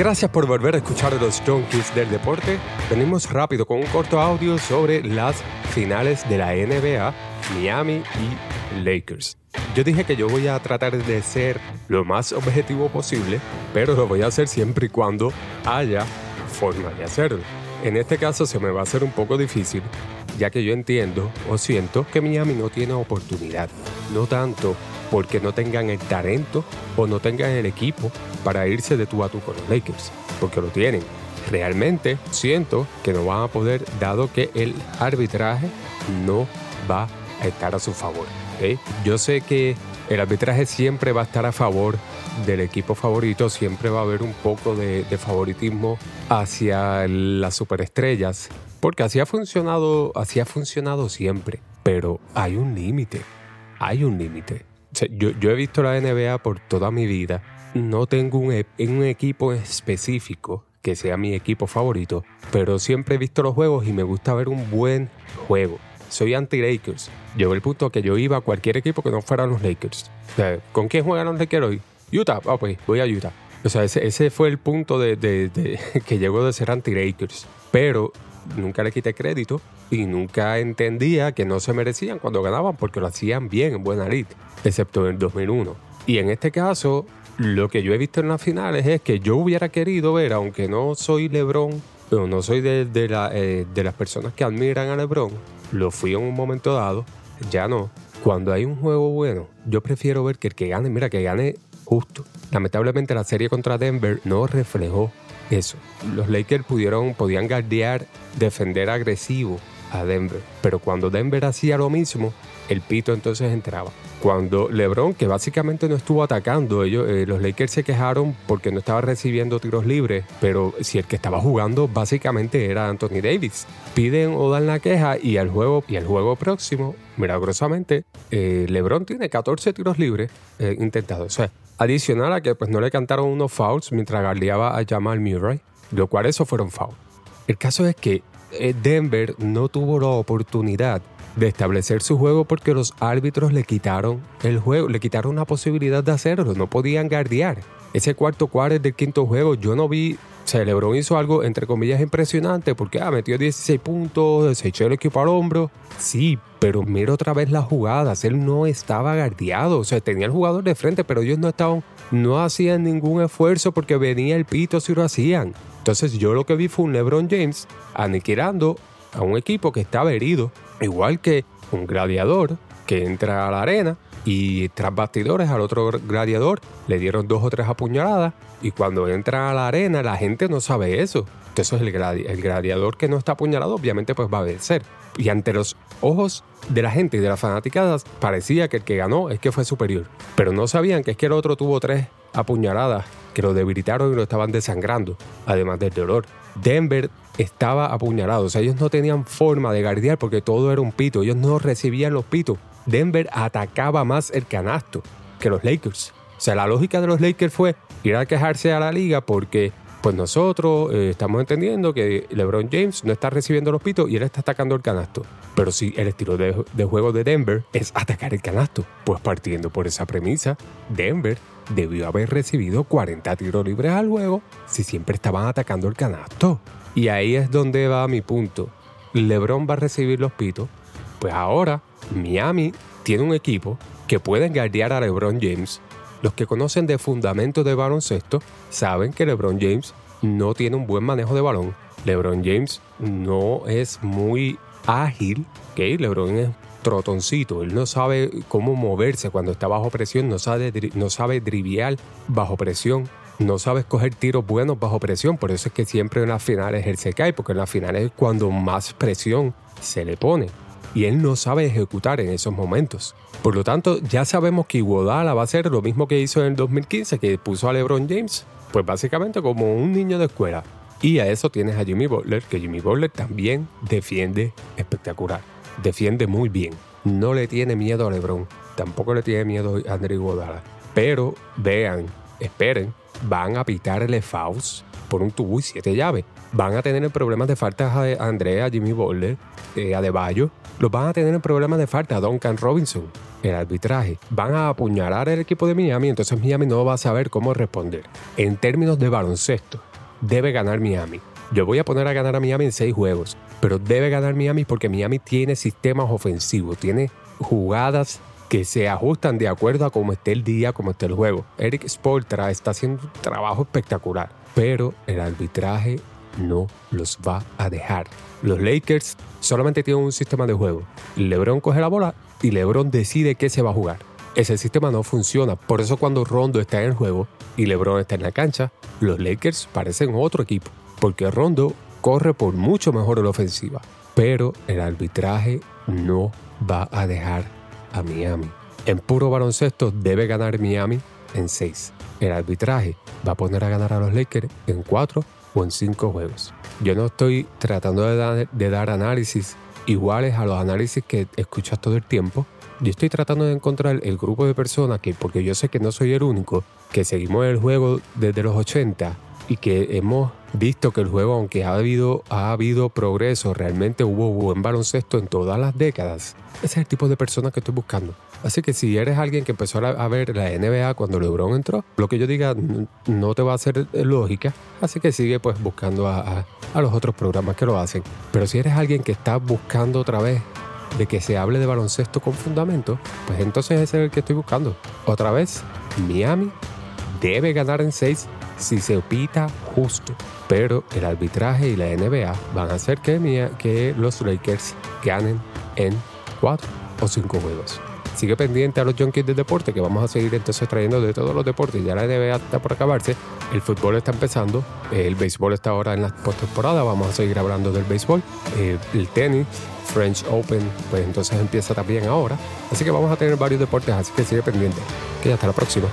Gracias por volver a escuchar los Junkies del Deporte. Venimos rápido con un corto audio sobre las finales de la NBA, Miami y Lakers. Yo dije que yo voy a tratar de ser lo más objetivo posible, pero lo voy a hacer siempre y cuando haya forma de hacerlo. En este caso se me va a hacer un poco difícil, ya que yo entiendo o siento que Miami no tiene oportunidad. No tanto porque no tengan el talento o no tengan el equipo para irse de tú a tú con los Lakers, porque lo tienen. Realmente siento que no van a poder dado que el arbitraje no va a estar a su favor. Yo sé que el arbitraje siempre va a estar a favor del equipo favorito, siempre va a haber un poco de, favoritismo hacia las superestrellas, porque así ha funcionado, así ha funcionado siempre. Pero hay un límite, hay un límite yo, he visto la NBA por toda mi vida. No tengo e, un equipo específico que sea mi equipo favorito, pero siempre he visto los juegos y me gusta ver un buen juego. Soy anti-Lakers. Llegó el punto que yo iba a cualquier equipo que no fuera los Lakers. ¿Con quién juegan los Lakers hoy? Utah. Ah, pues voy a Utah. O sea, ese, fue el punto de, de que llegó de ser anti-Lakers. Pero nunca le quité crédito y nunca entendía que no se merecían cuando ganaban porque lo hacían bien en buena lid, excepto en el 2001. Y en este caso, lo que yo he visto en las finales es que yo hubiera querido ver, aunque no soy LeBron, no soy de, eh, de las personas que admiran a LeBron, lo fui en un momento dado, ya no. Cuando hay un juego bueno, yo prefiero ver que el que gane, mira, que gane justo. Lamentablemente la serie contra Denver no reflejó eso. Los Lakers pudieron, podían guardiar, defender agresivo a Denver. Pero cuando Denver hacía lo mismo, el pito entonces entraba. Cuando LeBron, que básicamente no estuvo atacando, ellos, eh, los Lakers se quejaron porque no estaba recibiendo tiros libres, pero si el que estaba jugando básicamente era Anthony Davis. Piden o dan la queja y al juego, y al juego próximo, milagrosamente, eh, LeBron tiene 14 tiros libres eh, intentados. O sea, adicional a que pues no le cantaron unos fouls mientras guardiaba a Jamal Murray, lo cual eso fueron fouls. El caso es que eh, Denver no tuvo la oportunidad de establecer su juego porque los árbitros le quitaron el juego, le quitaron la posibilidad de hacerlo, no podían guardiar. Ese cuarto cuarto del quinto juego yo no vi, o hizo algo entre comillas impresionante porque ah, metió 16 puntos, se echó el equipo al hombro. Sí, pero mira otra vez las jugadas, él no estaba guardiado, o sea, tenía el jugador de frente, pero ellos no estaban, no hacían ningún esfuerzo porque venía el pito si lo hacían. Entonces yo lo que vi fue un LeBron James aniquilando a un equipo que estaba herido, igual que un gladiador que entra a la arena y tras bastidores al otro gladiador le dieron dos o tres apuñaladas y cuando entra a la arena la gente no sabe eso. Entonces el, el gladiador que no está apuñalado obviamente pues va a vencer. Y ante los ojos de la gente y de las fanaticadas parecía que el que ganó es que fue superior. Pero no sabían que es que el otro tuvo tres apuñaladas que lo debilitaron y lo estaban desangrando, además del dolor. Denver estaba apuñalado, o sea, ellos no tenían forma de guardiar porque todo era un pito, ellos no recibían los pitos. Denver atacaba más el canasto que los Lakers. O sea, la lógica de los Lakers fue ir a quejarse a la liga porque pues nosotros eh, estamos entendiendo que LeBron James no está recibiendo los pitos y él está atacando el canasto. Pero si el estilo de, de, juego de Denver es atacar el canasto, pues partiendo por esa premisa, Denver debió haber recibido 40 tiros libres al juego si siempre estaban atacando el canasto. Y ahí es donde va mi punto. LeBron va a recibir los pitos. Pues ahora Miami tiene un equipo que puede guardiar a LeBron James. Los que conocen de fundamentos de baloncesto saben que LeBron James no tiene un buen manejo de balón. LeBron James no es muy ágil. LeBron es trotoncito. Él no sabe cómo moverse cuando está bajo presión, no sabe, no sabe driviar bajo presión, no sabe escoger tiros buenos bajo presión. Por eso es que siempre en las finales él se cae, porque en las finales es cuando más presión se le pone. Y él no sabe ejecutar en esos momentos. Por lo tanto, ya sabemos que Iguodala va a hacer lo mismo que hizo en el 2015, que puso a LeBron James, pues básicamente como un niño de escuela. Y a eso tienes a Jimmy Butler, que Jimmy Butler también defiende espectacular defiende muy bien. No le tiene miedo a LeBron. Tampoco le tiene miedo a André Godala. Pero vean, esperen, van a pitarle Faust por un tubo y siete llaves. Van a tener problemas de falta a Andrea, a Jimmy Butler, eh, a Deballo. Los van a tener problemas de falta a Duncan Robinson. El arbitraje. Van a apuñalar el equipo de Miami, entonces Miami no va a saber cómo responder. En términos de baloncesto, debe ganar Miami. Yo voy a poner a ganar a Miami en seis juegos, pero debe ganar Miami porque Miami tiene sistemas ofensivos, tiene jugadas que se ajustan de acuerdo a cómo esté el día, cómo esté el juego. Eric Spoltra está haciendo un trabajo espectacular, pero el arbitraje no los va a dejar. Los Lakers solamente tienen un sistema de juego. LeBron coge la bola y LeBron decide qué se va a jugar. Ese sistema no funciona, por eso cuando Rondo está en el juego y LeBron está en la cancha, los Lakers parecen otro equipo, porque Rondo corre por mucho mejor en la ofensiva, pero el arbitraje no va a dejar a Miami. En puro baloncesto debe ganar Miami en 6. El arbitraje va a poner a ganar a los Lakers en 4 o en 5 juegos. Yo no estoy tratando de dar, análisis iguales a los análisis que escuchas todo el tiempo. Yo estoy tratando de encontrar el grupo de personas que, porque yo sé que no soy el único, que seguimos el juego desde los 80 y que hemos visto que el juego, aunque ha habido, ha habido progreso, realmente hubo buen baloncesto en todas las décadas. Ese es el tipo de persona que estoy buscando. Así que si eres alguien que empezó a ver la NBA cuando LeBron entró, lo que yo diga no te va a hacer lógica. Así que sigue pues buscando a, a los otros programas que lo hacen. Pero si eres alguien que está buscando otra vez de que se hable de baloncesto con fundamento, pues entonces ese es el que estoy buscando. Otra vez, Miami debe ganar en 6 si se pita justo. Pero el arbitraje y la NBA van a hacer que, los Lakers ganen en 4 o 5 juegos. Sigue pendiente a los junkies del deporte que vamos a seguir entonces trayendo de todos los deportes. Ya la NBA está por acabarse, el fútbol está empezando, el béisbol está ahora en la postemporada, vamos a seguir hablando del béisbol, eh, el tenis, French Open, pues entonces empieza también ahora. Así que vamos a tener varios deportes, así que sigue pendiente. Que hasta la próxima.